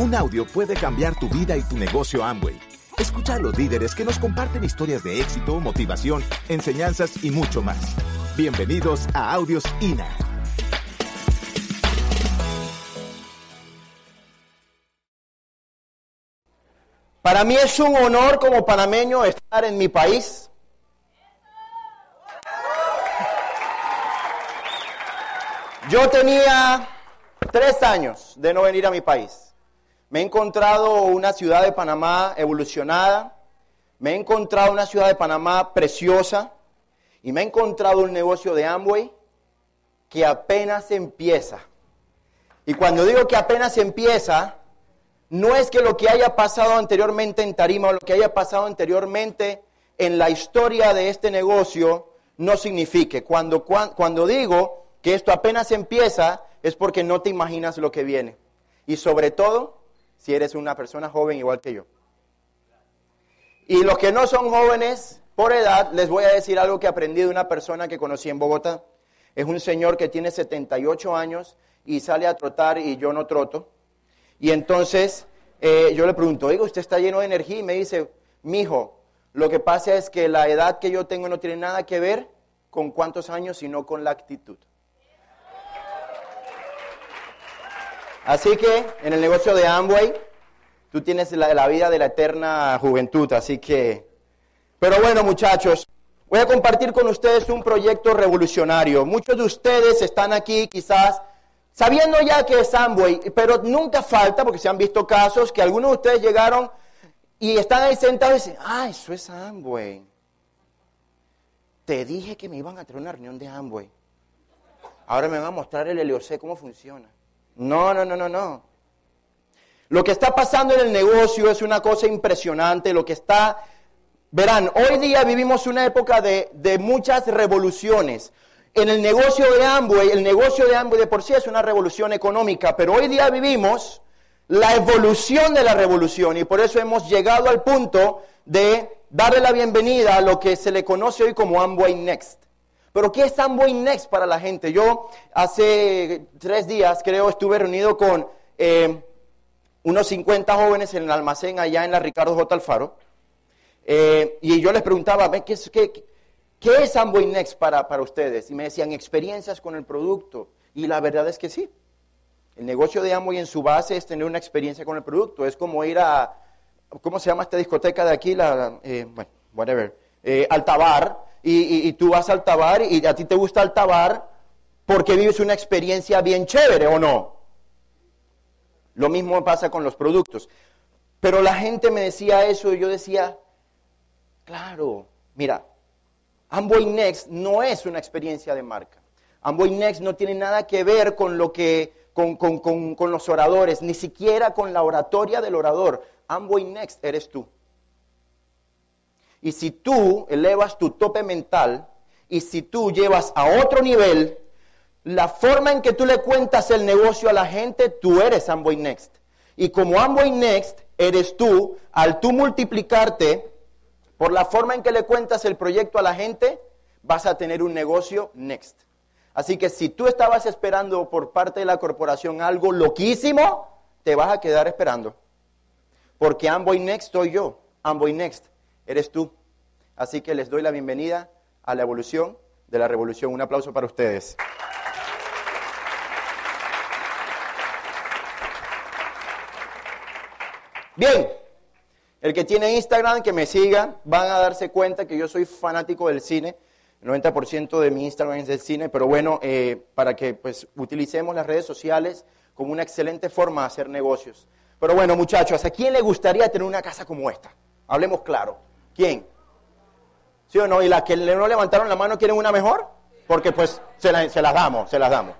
Un audio puede cambiar tu vida y tu negocio Amway. Escucha a los líderes que nos comparten historias de éxito, motivación, enseñanzas y mucho más. Bienvenidos a Audios INA. Para mí es un honor como panameño estar en mi país. Yo tenía tres años de no venir a mi país. Me he encontrado una ciudad de Panamá evolucionada, me he encontrado una ciudad de Panamá preciosa y me he encontrado un negocio de Amway que apenas empieza. Y cuando digo que apenas empieza, no es que lo que haya pasado anteriormente en Tarima o lo que haya pasado anteriormente en la historia de este negocio no signifique. Cuando, cuando, digo que esto apenas empieza es porque no te imaginas lo que viene. Y sobre todo, si eres una persona joven igual que yo. Y los que no son jóvenes por edad, les voy a decir algo que aprendí de una persona que conocí en Bogotá. Es un señor que tiene 78 años y sale a trotar y yo no troto. Y entonces eh, yo le pregunto, oiga, usted está lleno de energía y me dice, mijo, lo que pasa es que la edad que yo tengo no tiene nada que ver con cuántos años, sino con la actitud. Así que en el negocio de Amway, tú tienes la, vida de la eterna juventud, así que... Pero bueno, muchachos, voy a compartir con ustedes un proyecto revolucionario. Muchos de ustedes están aquí quizás Sabiendo ya que es Amway, pero nunca falta, porque se han visto casos, que algunos de ustedes llegaron y están ahí sentados y dicen, ah, eso es Amway. Te dije que me iban a traer una reunión de Amway. Ahora me van a mostrar el LOC cómo funciona. No, no, no, no, no. Lo que está pasando en el negocio es una cosa impresionante. Lo que está, verán, hoy día vivimos una época de, de muchas revoluciones. En el negocio de Amway, el negocio de Amway de por sí es una revolución económica, pero hoy día vivimos la evolución de la revolución y por eso hemos llegado al punto de darle la bienvenida a lo que se le conoce hoy como Amway Next. Pero ¿qué es Amway Next para la gente? Yo hace tres días, creo, estuve reunido con eh, unos 50 jóvenes en el almacén allá en la Ricardo J. Alfaro. Eh, y yo les preguntaba, ¿qué, qué, ¿Qué es Amway Next para, para ustedes? Y me decían experiencias con el producto. Y la verdad es que sí. El negocio de Amway en su base es tener una experiencia con el producto. Es como ir a, ¿cómo se llama esta discoteca de aquí? La, eh, bueno, whatever. Eh. Y, tú vas al Altabar y a ti te gusta Altabar porque vives una experiencia bien chévere, ¿o no? Lo mismo pasa con los productos. Pero la gente me decía eso y yo decía, claro, mira, Amway Next no es una experiencia de marca. Amway Next no tiene nada que ver con lo que con, con, los oradores, ni siquiera con la oratoria del orador. Amway Next eres tú. Y si tú elevas tu tope mental y si tú llevas a otro nivel la forma en que tú le cuentas el negocio a la gente, tú eres Amway Next. Y como Amway Next eres tú, al tú multiplicarte por la forma en que le cuentas el proyecto a la gente, vas a tener un negocio next. Así que si tú estabas esperando por parte de la corporación algo loquísimo, te vas a quedar esperando. Porque Amboy Next soy yo, Amboy Next eres tú. Así que les doy la bienvenida a la evolución de la revolución. Un aplauso para ustedes. Bien, el que tiene Instagram, que me siga, van a darse cuenta que yo soy fanático del cine. El 90% de mi Instagram es del cine, pero bueno, eh, para que pues utilicemos las redes sociales como una excelente forma de hacer negocios. Pero bueno, muchachos, ¿a quién le gustaría tener una casa como esta? Hablemos claro. ¿Quién? ¿Sí o no? ¿Y las que no levantaron la mano quieren una mejor? Porque pues se, se las damos, se las damos.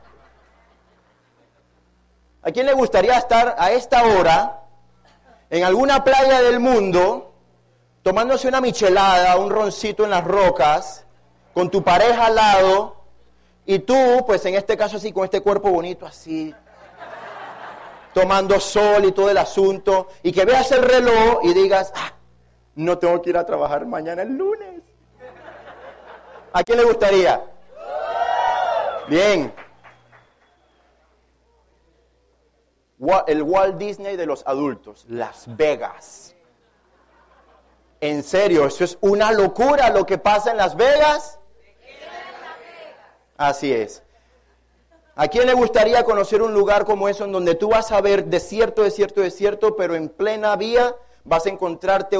¿A quién le gustaría estar a esta hora en alguna playa del mundo, tomándose una michelada, un roncito en las rocas, con tu pareja al lado, y tú, pues en este caso así, con este cuerpo bonito así, tomando sol y todo el asunto, y que veas el reloj y digas, ah, no tengo que ir a trabajar mañana el lunes. ¿A quién le gustaría? Bien. el Walt Disney de los adultos, Las Vegas. En serio, eso es una locura lo que pasa en Las Vegas. Así es. ¿A quién le gustaría conocer un lugar como eso en donde tú vas a ver desierto, desierto, desierto, pero en plena vía vas a encontrarte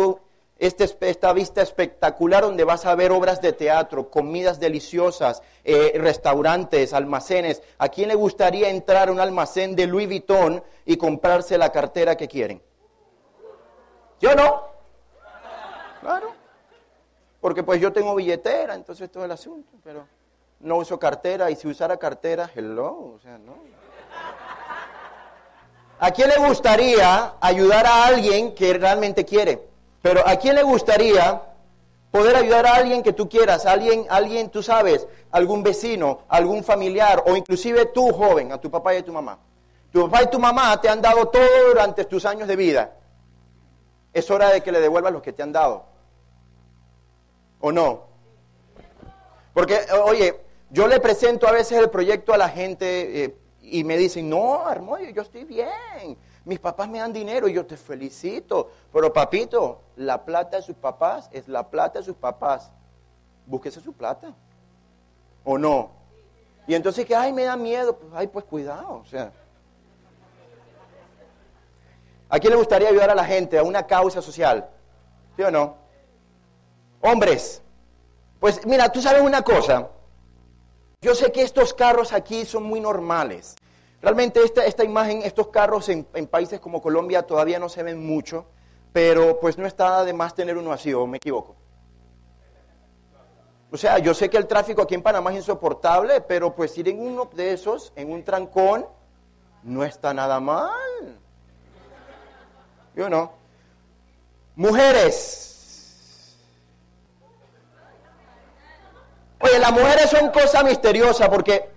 este, esta vista espectacular donde vas a ver obras de teatro, comidas deliciosas, eh, restaurantes, almacenes? ¿A quién le gustaría entrar a un almacén de Louis Vuitton y comprarse la cartera que quieren? ¿Yo no? Claro. Porque pues yo tengo billetera, entonces todo el asunto, pero no uso cartera y si usara cartera, hello, o sea, no. ¿A quién le gustaría ayudar a alguien que realmente quiere? Pero ¿a quién le gustaría poder ayudar a alguien que tú quieras? Alguien, alguien, tú sabes, algún vecino, algún familiar o inclusive tú joven, a tu papá y a tu mamá. Tu papá y tu mamá te han dado todo durante tus años de vida. Es hora de que le devuelvas lo que te han dado. ¿O no? Porque, oye, yo le presento a veces el proyecto a la gente eh, y me dicen, no, Armoyo, yo estoy bien. Mis papás me dan dinero y yo te felicito. Pero papito, la plata de sus papás es la plata de sus papás. Búsquese su plata. ¿O no? Y entonces que, ay, me da miedo. Pues, ay, pues cuidado. O sea. ¿A quién le gustaría ayudar a la gente a una causa social? ¿Sí o no? Hombres, pues mira, tú sabes una cosa. Yo sé que estos carros aquí son muy normales. Realmente esta, esta imagen, estos carros en, países como Colombia todavía no se ven mucho, pero pues no está de más tener uno así, o me equivoco. O sea, yo sé que el tráfico aquí en Panamá es insoportable, pero pues ir en uno de esos, en un trancón, no está nada mal. Yo no. Mujeres, Oye, las mujeres son cosa misteriosa porque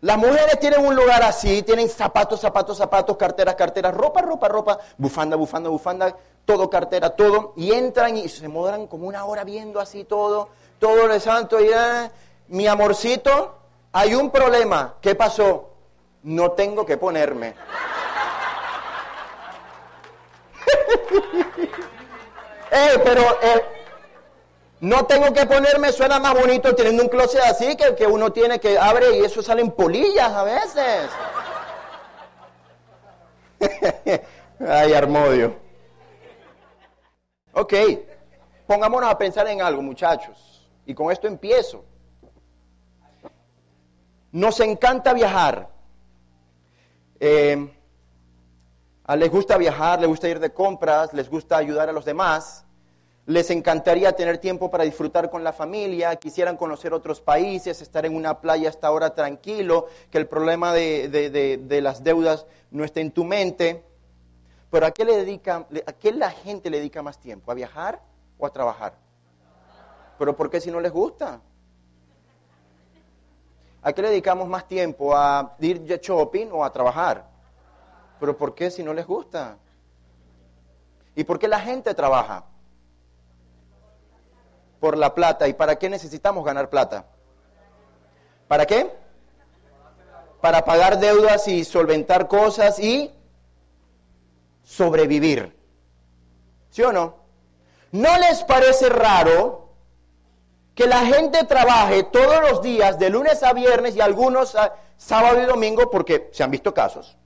las mujeres tienen un lugar así, tienen zapatos, zapatos, zapatos, carteras, carteras, ropa, ropa, ropa, bufanda, bufanda, bufanda, todo cartera, todo, y entran y se mudan como una hora viendo así todo, todo el santo, y ah, mi amorcito, hay un problema, ¿qué pasó? No tengo que ponerme. eh, pero eh, no tengo que ponerme, suena más bonito teniendo un closet así que que uno tiene que abre y eso salen polillas a veces. Ay, Armodio. Ok, pongámonos a pensar en algo, muchachos. Y con esto empiezo. Nos encanta viajar. Eh, les gusta viajar, les gusta ir de compras, les gusta ayudar a los demás les encantaría tener tiempo para disfrutar con la familia, quisieran conocer otros países, estar en una playa hasta ahora tranquilo, que el problema de, las deudas no esté en tu mente. Pero ¿a qué, le dedica, ¿a qué la gente le dedica más tiempo? ¿A viajar o a trabajar? ¿Pero por qué si no les gusta? ¿A qué le dedicamos más tiempo? ¿A ir de shopping o a trabajar? ¿Pero por qué si no les gusta? ¿Y por qué la gente trabaja? Por la plata. ¿Y para qué necesitamos ganar plata? ¿Para qué? Para pagar deudas y solventar cosas y sobrevivir. ¿Sí o no? ¿No les parece raro que la gente trabaje todos los días, de lunes a viernes y algunos sábado y domingo, porque se han visto casos?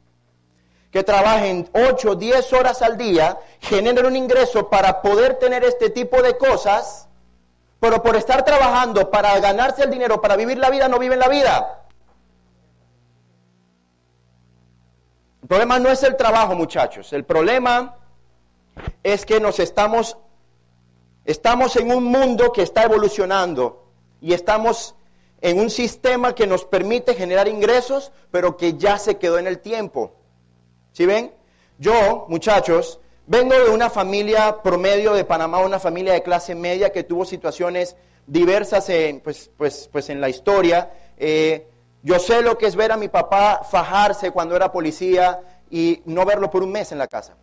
que trabajen 8, 10 horas al día, generen un ingreso para poder tener este tipo de cosas, pero por estar trabajando para ganarse el dinero, para vivir la vida, no viven la vida. El problema no es el trabajo, muchachos. El problema es que nos estamos, estamos en un mundo que está evolucionando y estamos en un sistema que nos permite generar ingresos, pero que ya se quedó en el tiempo. ¿Sí ven? Yo, muchachos, Vengo de una familia promedio de Panamá, una familia de clase media que tuvo situaciones diversas en, pues, pues, pues en la historia. Eh, yo sé lo que es ver a mi papá fajarse cuando era policía y no verlo por un mes en la casa.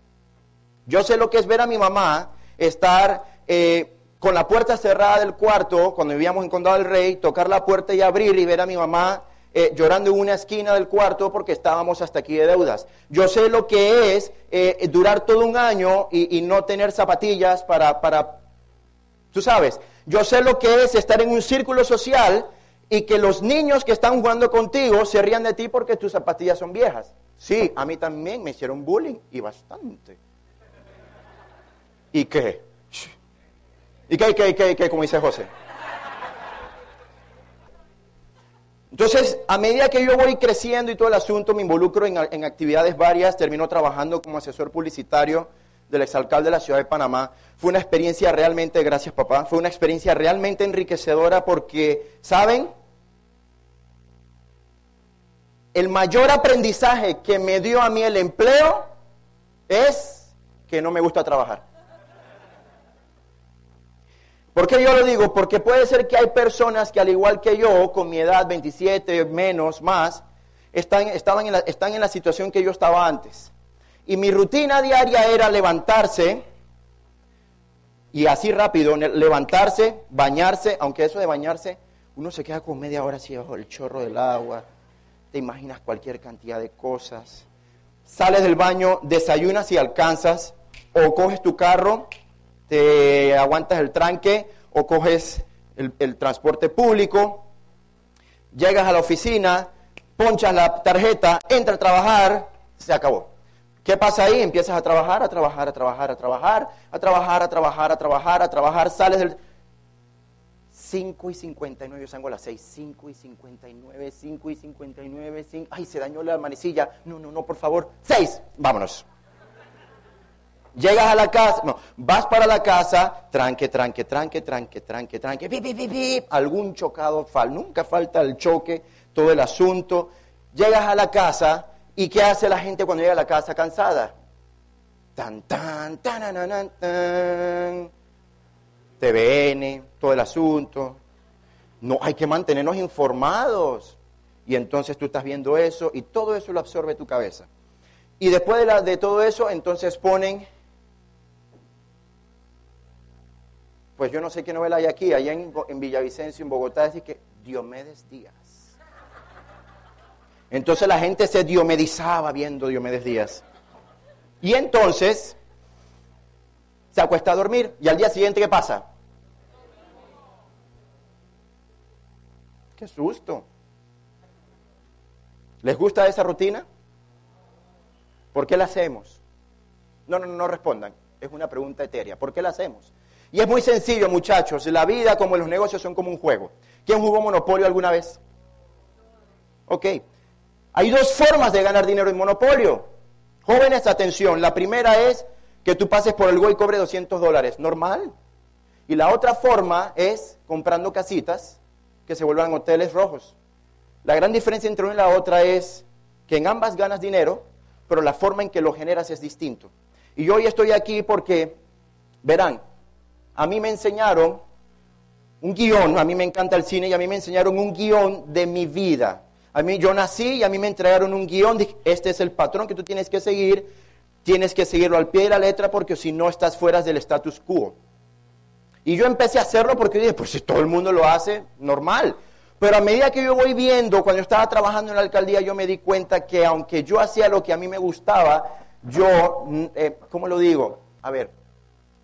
Yo sé lo que es ver a mi mamá estar eh, con la puerta cerrada del cuarto, cuando vivíamos en Condado del Rey, tocar la puerta y abrir y ver a mi mamá eh, llorando en una esquina del cuarto porque estábamos hasta aquí de deudas. Yo sé lo que es eh, durar todo un año y, no tener zapatillas para, para, tú sabes, yo sé lo que es estar en un círculo social y que los niños que están jugando contigo se rían de ti porque tus zapatillas son viejas. Sí, a mí también me hicieron bullying y bastante. ¿Y qué? ¿Y qué, qué, qué, qué, como dice José? Entonces, a medida que yo voy creciendo y todo el asunto, me involucro en, actividades varias, termino trabajando como asesor publicitario del exalcalde de la ciudad de Panamá. Fue una experiencia realmente, gracias papá, fue una experiencia realmente enriquecedora porque, ¿saben? El mayor aprendizaje que me dio a mí el empleo es que no me gusta trabajar. ¿Por qué yo lo digo? Porque puede ser que hay personas que al igual que yo, con mi edad 27, menos, más, están, estaban en la, están en la situación que yo estaba antes. Y mi rutina diaria era levantarse, y así rápido, levantarse, bañarse, aunque eso de bañarse, uno se queda con media hora así bajo el chorro del agua, te imaginas cualquier cantidad de cosas. Sales del baño, desayunas y alcanzas, o coges tu carro te aguantas el tranque o coges el, transporte público, llegas a la oficina, ponchas la tarjeta, entra a trabajar, se acabó. ¿Qué pasa ahí? Empiezas a trabajar, a trabajar, a trabajar, a trabajar, a trabajar, a trabajar, a trabajar, a trabajar, sales del... 5 y 59, yo salgo a las 6, 5 y 59, 5 y 59, 5, ay, se dañó la manecilla, no, no, no, por favor, 6, vámonos. Llegas a la casa, no, vas para la casa, tranque, tranque, tranque, tranque, tranque, tranque, pip, pip, algún chocado, fal, nunca falta el choque, todo el asunto. Llegas a la casa y ¿qué hace la gente cuando llega a la casa cansada? Tan, tan, tan, tan, tan, tan. TVN, todo el asunto. No, hay que mantenernos informados. Y entonces tú estás viendo eso y todo eso lo absorbe tu cabeza. Y después de todo eso, entonces ponen Pues yo no sé qué novela hay aquí, allá en, Villavicencio, en Bogotá, dice que Diomedes Díaz. Entonces la gente se diomedizaba viendo Diomedes Díaz. Y entonces se acuesta a dormir y al día siguiente ¿qué pasa? Qué susto. ¿Les gusta esa rutina? ¿Por qué la hacemos? No, no, no respondan. Es una pregunta etérea. ¿Por qué la hacemos? Y es muy sencillo, muchachos. La vida como los negocios son como un juego. ¿Quién jugó Monopolio alguna vez? Ok. Hay dos formas de ganar dinero en Monopolio. Jóvenes, atención. La primera es que tú pases por el Go y cobre 200 dólares. Normal. Y la otra forma es comprando casitas que se vuelvan hoteles rojos. La gran diferencia entre una y la otra es que en ambas ganas dinero, pero la forma en que lo generas es distinto. Y hoy estoy aquí porque, verán, a mí me enseñaron un guion, a mí me encanta el cine y a mí me enseñaron un guion de mi vida. A mí yo nací y a mí me entregaron un guion, de, este es el patrón que tú tienes que seguir, tienes que seguirlo al pie de la letra porque si no estás fuera del status quo. Y yo empecé a hacerlo porque dije, pues si todo el mundo lo hace, normal. Pero a medida que yo voy viendo, cuando yo estaba trabajando en la alcaldía, yo me di cuenta que aunque yo hacía lo que a mí me gustaba, yo, mm, eh, ¿cómo lo digo? A ver,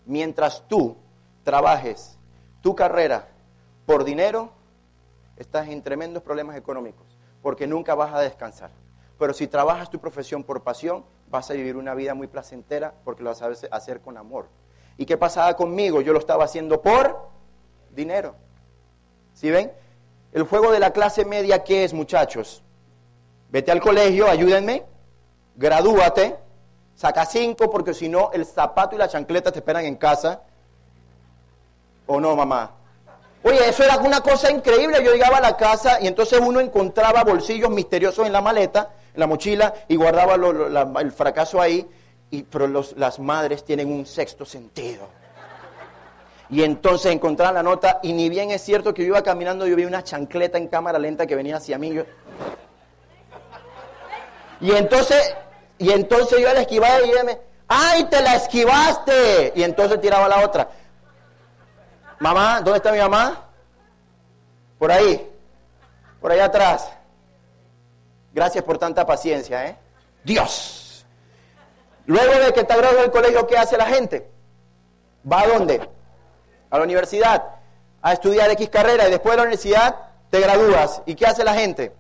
mientras tú trabajes tu carrera por dinero, estás en tremendos problemas económicos, porque nunca vas a descansar. Pero si trabajas tu profesión por pasión, vas a vivir una vida muy placentera porque lo a hacer con amor. ¿Y qué pasaba conmigo? Yo lo estaba haciendo por dinero. ¿Sí ven? El juego de la clase media, ¿qué es, muchachos? Vete al colegio, ayúdenme, gradúate, saca cinco porque si no el zapato y la chancleta te esperan en casa ¿O no, mamá? Oye, eso era una cosa increíble. Yo llegaba a la casa y entonces uno encontraba bolsillos misteriosos en la maleta, en la mochila, y guardaba el fracaso ahí. Y, pero las madres tienen un sexto sentido. Y entonces encontraba la nota, y ni bien es cierto que yo iba caminando, yo vi una chancleta en cámara lenta que venía hacia mí. Y entonces, y entonces yo la esquivaba y ella me, ¡ay, te la esquivaste! Y entonces tiraba la otra. Mamá, ¿dónde está mi mamá? Por ahí, por allá atrás. Gracias por tanta paciencia, ¿eh? Dios. Luego de que te graduado del colegio, ¿qué hace la gente? ¿Va a dónde? A la universidad, a estudiar X carrera y después de la universidad te gradúas. ¿Y qué hace la gente?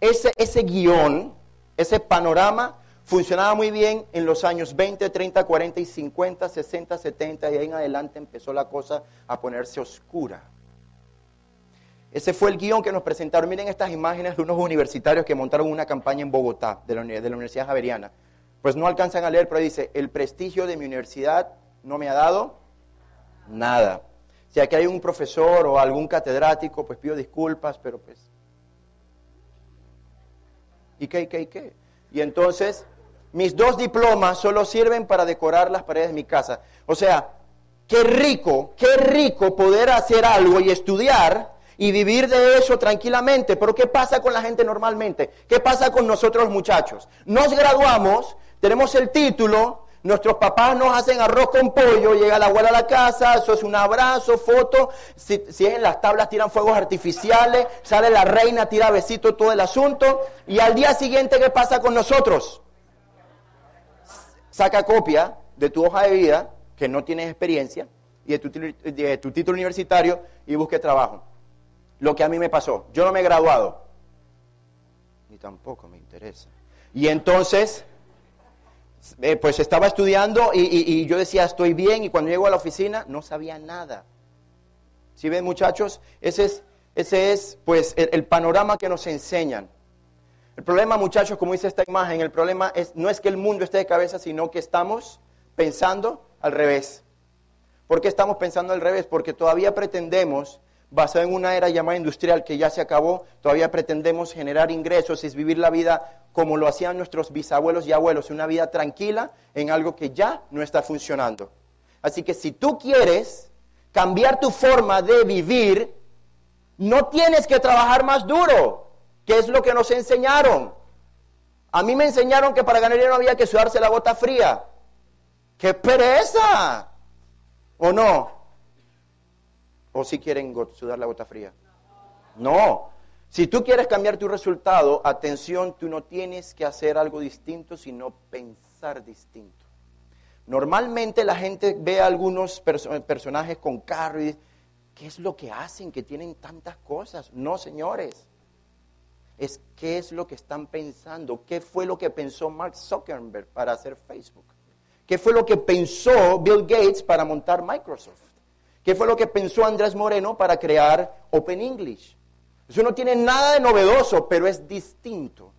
Ese, ese guion, ese panorama funcionaba muy bien en los años 20, 30, 40 y 50, 60, 70 y ahí en adelante empezó la cosa a ponerse oscura. Ese fue el guion que nos presentaron. Miren estas imágenes de unos universitarios que montaron una campaña en Bogotá, de la, Universidad Javeriana. Pues no alcanzan a leer, pero dice, el prestigio de mi universidad no me ha dado nada. Si aquí hay un profesor o algún catedrático, pues pido disculpas, pero pues... ¿Y qué, y qué, y qué? Y entonces mis dos diplomas solo sirven para decorar las paredes de mi casa. O sea, qué rico, qué rico poder hacer algo y estudiar y vivir de eso tranquilamente. Pero ¿qué pasa con la gente normalmente? ¿Qué pasa con nosotros muchachos? Nos graduamos, tenemos el título, nuestros papás nos hacen arroz con pollo, llega la abuela a la casa, eso es un abrazo, foto, si, si, es en las tablas tiran fuegos artificiales, sale la reina, tira besito, todo el asunto, y al día siguiente, ¿qué pasa con nosotros? Saca copia de tu hoja de vida, que no tienes experiencia, y de tu, de tu título universitario y busque trabajo. Lo que a mí me pasó, yo no me he graduado, ni tampoco me interesa. Y entonces, eh, pues estaba estudiando y, yo decía, estoy bien, y cuando llego a la oficina no sabía nada. Si ven muchachos, ese es, ese es pues el panorama que nos enseñan. El problema, muchachos, como dice esta imagen, el problema es, no es que el mundo esté de cabeza, sino que estamos pensando al revés. ¿Por qué estamos pensando al revés? Porque todavía pretendemos, basado en una era llamada industrial que ya se acabó, todavía pretendemos generar ingresos, es vivir la vida como lo hacían nuestros bisabuelos y abuelos, una vida tranquila en algo que ya no está funcionando. Así que si tú quieres cambiar tu forma de vivir, no tienes que trabajar más duro. ¿Qué es lo que nos enseñaron? A mí me enseñaron que para ganar dinero había que sudarse la gota fría. ¡Qué pereza! ¿O no? ¿O si quieren sudar la gota fría? No. Si tú quieres cambiar tu resultado, atención, tú no tienes que hacer algo distinto, sino pensar distinto. Normalmente la gente ve a algunos personajes con carro y dice, ¿qué es lo que hacen que tienen tantas cosas? No, señores es qué es lo que están pensando, qué fue lo que pensó Mark Zuckerberg para hacer Facebook, qué fue lo que pensó Bill Gates para montar Microsoft, qué fue lo que pensó Andrés Moreno para crear Open English. Eso no tiene nada de novedoso, pero es distinto.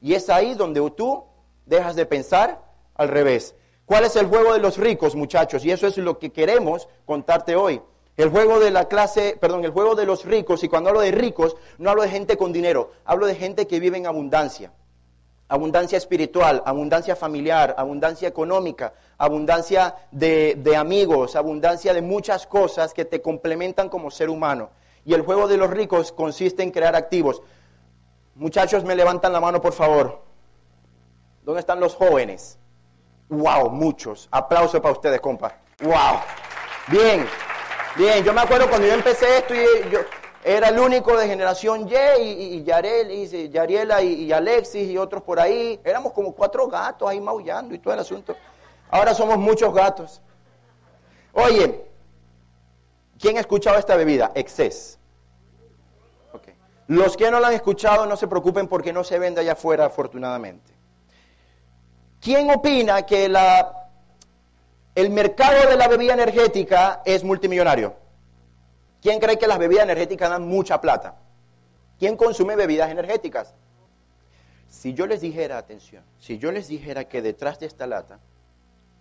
Y es ahí donde tú dejas de pensar al revés. ¿Cuál es el juego de los ricos, muchachos? Y eso es lo que queremos contarte hoy. El juego de la clase, perdón, el juego de los ricos, y cuando hablo de ricos, no hablo de gente con dinero, hablo de gente que vive en abundancia. Abundancia espiritual, abundancia familiar, abundancia económica, abundancia de, amigos, abundancia de muchas cosas que te complementan como ser humano. Y el juego de los ricos consiste en crear activos. Muchachos, me levantan la mano, por favor. ¿Dónde están los jóvenes? ¡Wow! Muchos. Aplauso para ustedes, compa. ¡Wow! Bien. Bien, yo me acuerdo cuando yo empecé esto y yo era el único de generación Y y, Yarel, y Yariela y, Alexis y otros por ahí. Éramos como cuatro gatos ahí maullando y todo el asunto. Ahora somos muchos gatos. Oye, ¿quién ha escuchado esta bebida? Excess. Los que no la han escuchado no se preocupen porque no se vende allá afuera afortunadamente. ¿Quién opina que la el mercado de la bebida energética es multimillonario. ¿Quién cree que las bebidas energéticas dan mucha plata? ¿Quién consume bebidas energéticas? Si yo les dijera, atención, si yo les dijera que detrás de esta lata,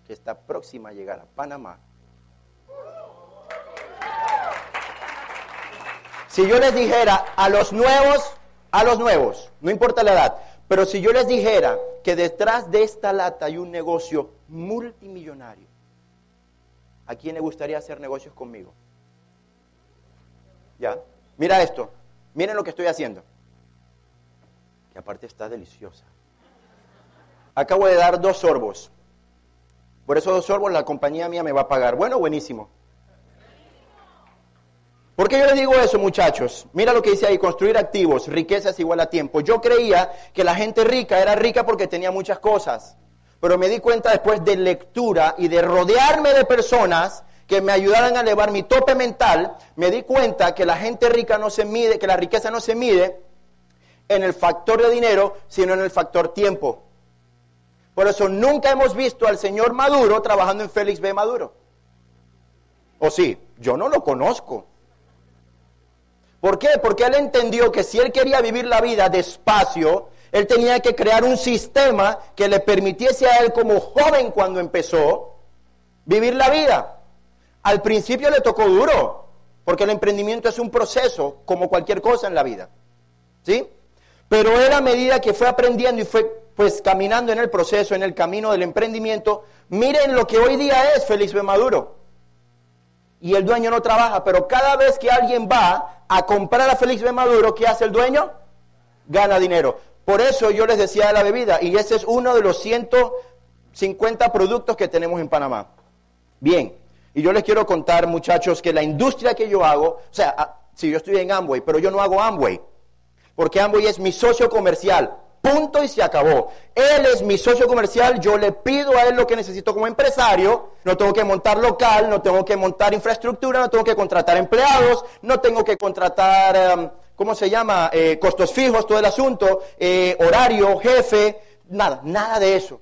que está próxima a llegar a Panamá, si yo les dijera a los nuevos, a los nuevos, no importa la edad, pero si yo les dijera que detrás de esta lata hay un negocio multimillonario, ¿A quién le gustaría hacer negocios conmigo? ¿Ya? Mira esto. Miren lo que estoy haciendo. Que aparte está deliciosa. Acabo de dar dos sorbos. Por esos dos sorbos la compañía mía me va a pagar. Bueno, buenísimo. ¿Por qué yo les digo eso, muchachos? Mira lo que dice ahí, construir activos, riqueza es igual a tiempo. Yo creía que la gente rica era rica porque tenía muchas cosas, pero me di cuenta después de lectura y de rodearme de personas que me ayudaran a elevar mi tope mental, me di cuenta que la gente rica no se mide, que la riqueza no se mide en el factor de dinero, sino en el factor tiempo. Por eso nunca hemos visto al señor Maduro trabajando en Félix B. Maduro. ¿O sí? Yo no lo conozco. ¿Por qué? Porque él entendió que si él quería vivir la vida despacio, él tenía que crear un sistema que le permitiese a él como joven cuando empezó vivir la vida. Al principio le tocó duro, porque el emprendimiento es un proceso como cualquier cosa en la vida. ¿Sí? Pero él a medida que fue aprendiendo y fue pues caminando en el proceso, en el camino del emprendimiento, miren lo que hoy día es Félix B. Maduro. Y el dueño no trabaja, pero cada vez que alguien va a comprar a Félix B. Maduro, ¿qué hace el dueño? Gana dinero. Por eso yo les decía de la bebida, y ese es uno de los 150 productos que tenemos en Panamá. Bien, y yo les quiero contar, muchachos, que la industria que yo hago, o sea, ah, si yo estoy en Amway, pero yo no hago Amway, porque Amway es mi socio comercial, punto y se acabó. Él es mi socio comercial, yo le pido a él lo que necesito como empresario, no tengo que montar local, no tengo que montar infraestructura, no tengo que contratar empleados, no tengo que contratar, em, ¿cómo se llama? Eh, costos fijos, todo el asunto, eh, horario, jefe, nada, nada de eso.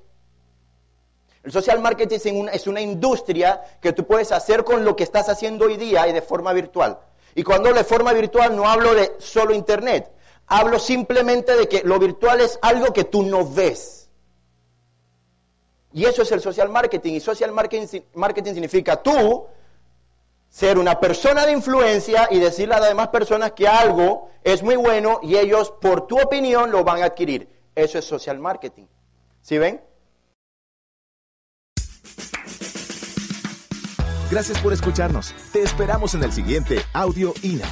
El social marketing es una, es una industria que tú puedes hacer con lo que estás haciendo hoy día y de forma virtual. Y cuando hablo de forma virtual no hablo de solo internet, Hablo simplemente de que lo virtual es algo que tú no ves. Y eso es el social marketing. Y social marketing, marketing significa tú ser una persona de influencia y decirle a las demás personas que algo es muy bueno y ellos por tu opinión lo van a adquirir. Eso es social marketing. ¿Sí ven? Gracias por escucharnos. Te esperamos en el siguiente Audio INA.